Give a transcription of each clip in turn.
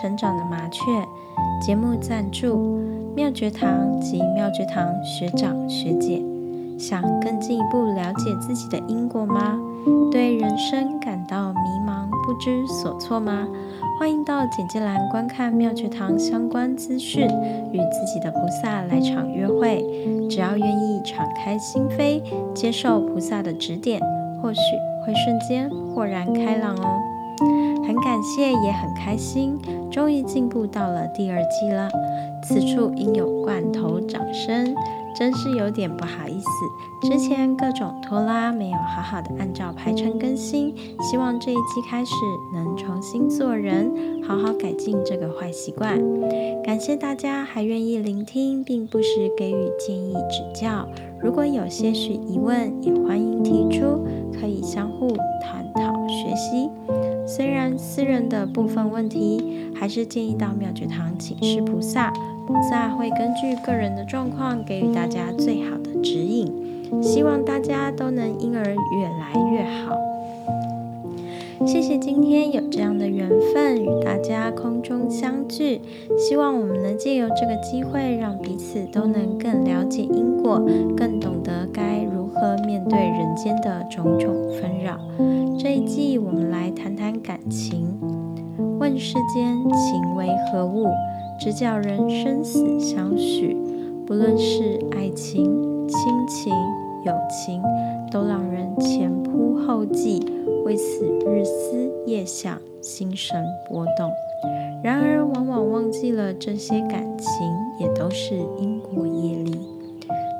成长的麻雀。节目赞助妙觉堂及妙觉堂学长学姐。想更进一步了解自己的因果吗？对人生感到迷茫不知所措吗？欢迎到简介栏观看妙觉堂相关资讯，与自己的菩萨来场约会。只要愿意敞开心扉，接受菩萨的指点，或许会瞬间豁然开朗哦。很感谢，也很开心，终于进步到了第二季了。此处应有罐头掌声。真是有点不好意思，之前各种拖拉，没有好好的按照排程更新。希望这一季开始能重新做人，好好改进这个坏习惯。感谢大家还愿意聆听，并不时给予建议指。如果有些许疑问，也欢迎提出，可以相互探讨学习。虽然私人的部分问题，还是建议到妙觉堂请示菩萨。菩萨会根据个人的状况给予大家最好的指引，希望大家都能因而越来越好。谢谢今天有这样的缘分与大家空中相聚，希望我们能借由这个机会，让彼此都能更了解因果，更懂得该如何面对人间的种种纷扰。这一季我们来谈谈感情，问世间情为何物？直叫人生死相许，不论是爱情、亲情、友情，都让人前仆后继，为此日思夜想，心神波动。然而，往往忘记了这些感情也都是因果业力。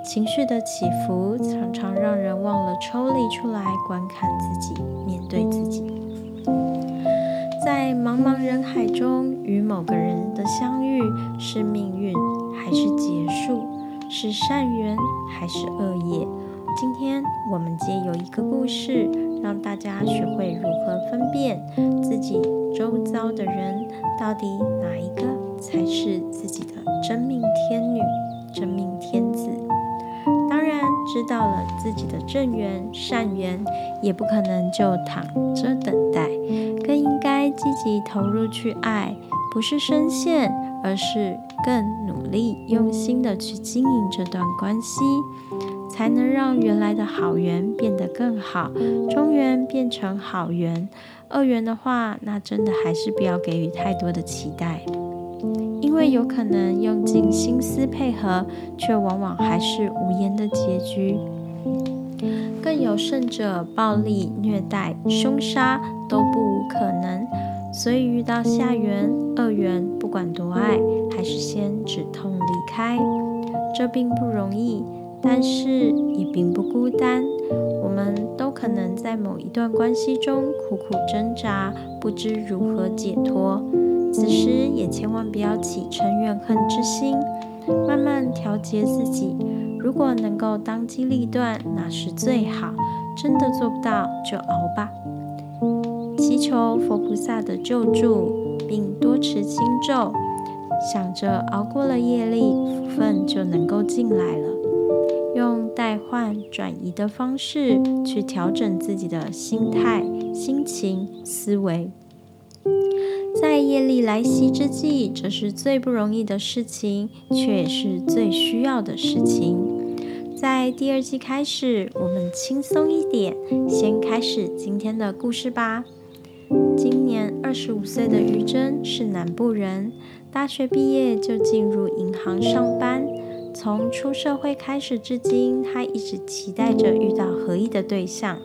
情绪的起伏，常常让人忘了抽离出来观看自己，面对自己。在茫茫人海中。与某个人的相遇是命运还是结束？是善缘还是恶业？今天我们借有一个故事，让大家学会如何分辨自己周遭的人，到底哪一个才是自己的真命天女、真命天子。当然，知道了自己的正缘、善缘，也不可能就躺着等待，更应该积极投入去爱。不是深陷，而是更努力、用心的去经营这段关系，才能让原来的好缘变得更好，中缘变成好缘，恶缘的话，那真的还是不要给予太多的期待，因为有可能用尽心思配合，却往往还是无言的结局。更有甚者，暴力、虐待、凶杀都不无可能。所以遇到下缘、恶缘，不管多爱，还是先止痛离开。这并不容易，但是也并不孤单。我们都可能在某一段关系中苦苦挣扎，不知如何解脱。此时也千万不要起嗔怨恨之心，慢慢调节自己。如果能够当机立断，那是最好。真的做不到，就熬吧。祈求佛菩萨的救助，并多持经咒，想着熬过了业力，福分就能够进来了。用代换转移的方式去调整自己的心态、心情、思维。在业力来袭之际，这是最不容易的事情，却也是最需要的事情。在第二季开始，我们轻松一点，先开始今天的故事吧。今年二十五岁的于真是南部人，大学毕业就进入银行上班。从出社会开始至今，他一直期待着遇到合意的对象，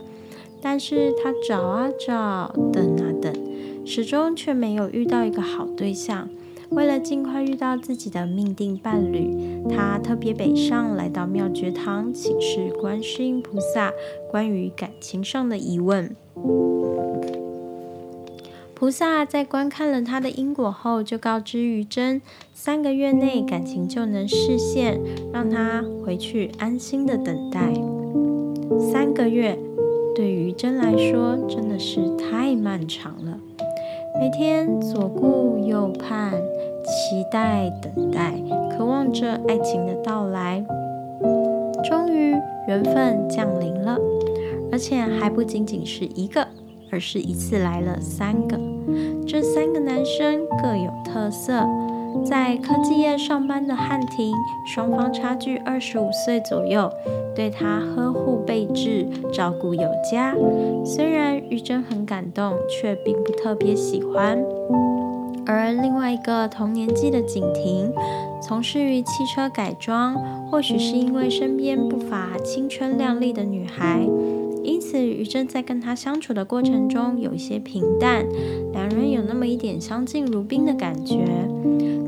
但是他找啊找，等啊等，始终却没有遇到一个好对象。为了尽快遇到自己的命定伴侣，他特别北上来到妙觉堂请示观世音菩萨关于感情上的疑问。菩萨在观看了他的因果后，就告知于真，三个月内感情就能实现，让他回去安心的等待。三个月对于真来说真的是太漫长了，每天左顾右盼，期待等待，渴望着爱情的到来。终于缘分降临了，而且还不仅仅是一个，而是一次来了三个。这三个男生各有特色。在科技业上班的汉庭，双方差距二十五岁左右，对他呵护备至，照顾有加。虽然于珍很感动，却并不特别喜欢。而另外一个同年纪的景婷，从事于汽车改装，或许是因为身边不乏青春靓丽的女孩。因此，于真在跟他相处的过程中有一些平淡，两人有那么一点相敬如宾的感觉。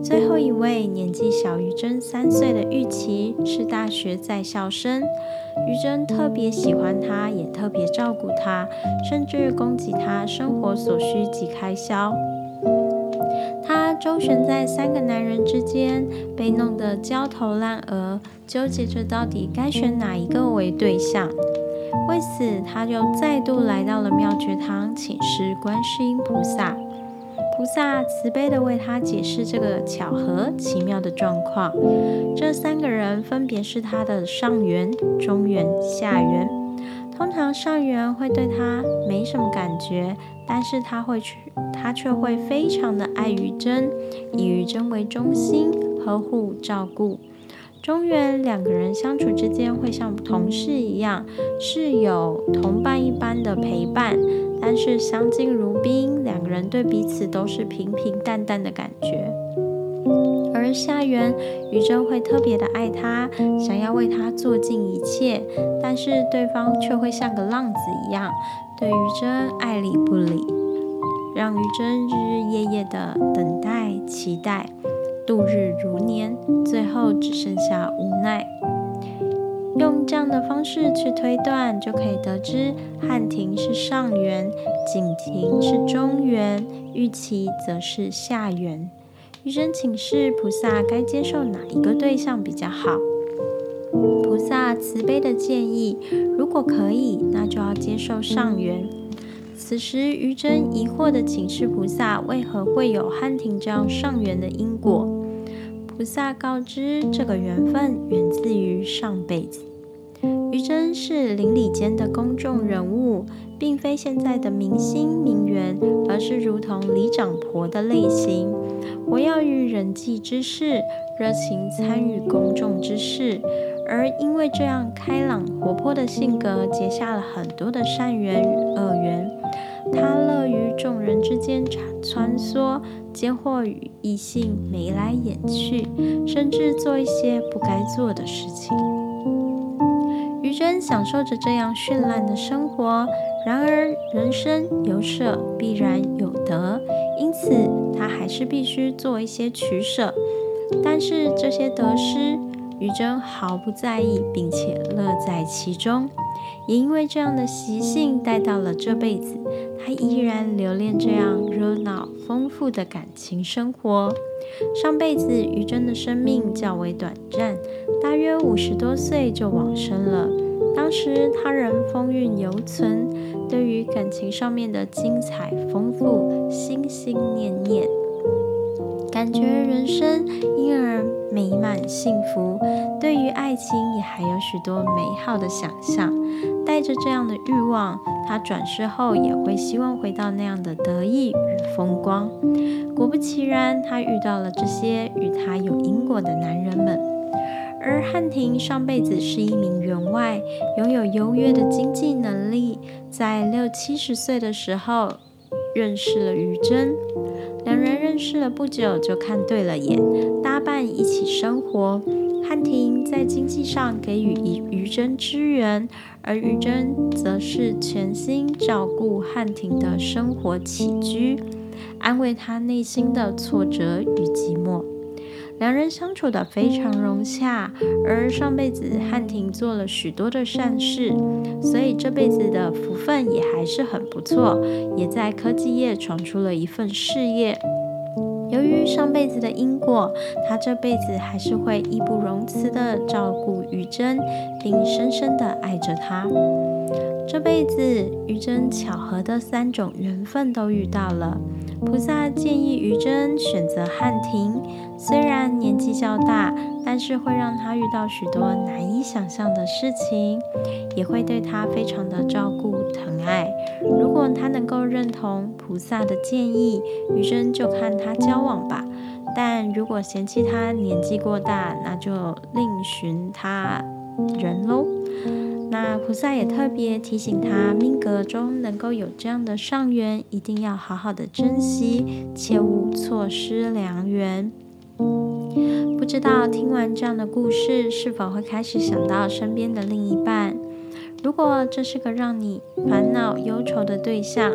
最后一位年纪小于真三岁的玉琪是大学在校生，于真特别喜欢他，也特别照顾他，甚至供给他生活所需及开销。他周旋在三个男人之间，被弄得焦头烂额，纠结着到底该选哪一个为对象。为此，他就再度来到了妙觉堂，请示观世音菩萨。菩萨慈悲地为他解释这个巧合奇妙的状况。这三个人分别是他的上缘、中缘、下缘。通常上缘会对他没什么感觉，但是他会去，他却会非常的爱于真，以于真为中心，呵护照顾。中原两个人相处之间会像同事一样，是有同伴一般的陪伴，但是相敬如宾，两个人对彼此都是平平淡淡的感觉。而夏元于真会特别的爱他，想要为他做尽一切，但是对方却会像个浪子一样，对于真爱理不理，让于真日日夜夜的等待期待。度日如年，最后只剩下无奈。用这样的方式去推断，就可以得知汉庭是上元，景庭是中元，玉琪则是下元。余真请示菩萨，该接受哪一个对象比较好？菩萨慈悲的建议，如果可以，那就要接受上元。此时，余真疑惑的请示菩萨，为何会有汉庭这样上缘的因果？菩萨告知，这个缘分源自于上辈子。余真是邻里间的公众人物，并非现在的明星名媛，而是如同李长婆的类型。活跃于人际之事，热情参与公众之事，而因为这样开朗活泼的性格，结下了很多的善缘与恶缘。他乐于众人之间穿穿梭，接获与异性眉来眼去，甚至做一些不该做的事情。于真享受着这样绚烂的生活，然而人生有舍必然有得，因此他还是必须做一些取舍。但是这些得失，于真毫不在意，并且乐在其中。也因为这样的习性带到了这辈子，他依然留恋这样热闹丰富的感情生活。上辈子于真的生命较为短暂，大约五十多岁就往生了。当时他仍风韵犹存，对于感情上面的精彩丰富，心心念念。感觉人生因而美满幸福，对于爱情也还有许多美好的想象。带着这样的欲望，他转世后也会希望回到那样的得意与风光。果不其然，他遇到了这些与他有因果的男人们。而汉庭上辈子是一名员外，拥有优越的经济能力，在六七十岁的时候认识了于真。两人认识了不久，就看对了眼，搭伴一起生活。汉庭在经济上给予于真支援，而于真则是全心照顾汉庭的生活起居，安慰他内心的挫折与寂寞。两人相处的非常融洽，而上辈子汉庭做了许多的善事，所以这辈子的福分也还是很不错，也在科技业闯出了一份事业。由于上辈子的因果，他这辈子还是会义不容辞的照顾于真，并深深的爱着她。这辈子于真巧合的三种缘分都遇到了。菩萨建议于真选择汉庭，虽然年纪较大，但是会让他遇到许多难以想象的事情，也会对他非常的照顾疼爱。如果他能够认同菩萨的建议，余生就看他交往吧。但如果嫌弃他年纪过大，那就另寻他人喽。那菩萨也特别提醒他，命格中能够有这样的上缘，一定要好好的珍惜，切勿错失良缘。不知道听完这样的故事，是否会开始想到身边的另一半？如果这是个让你烦恼忧愁的对象，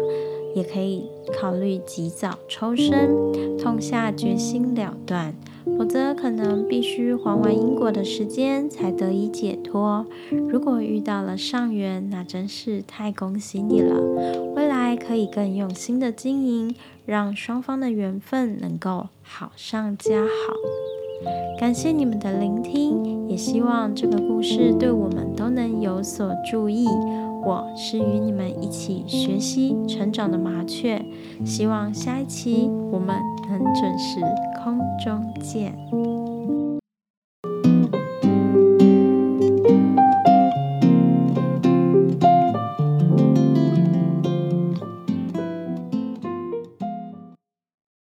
也可以考虑及早抽身，痛下决心了断。否则，可能必须还完因果的时间才得以解脱。如果遇到了上缘，那真是太恭喜你了！可以更用心的经营，让双方的缘分能够好上加好。感谢你们的聆听，也希望这个故事对我们都能有所注意。我是与你们一起学习成长的麻雀，希望下一期我们能准时空中见。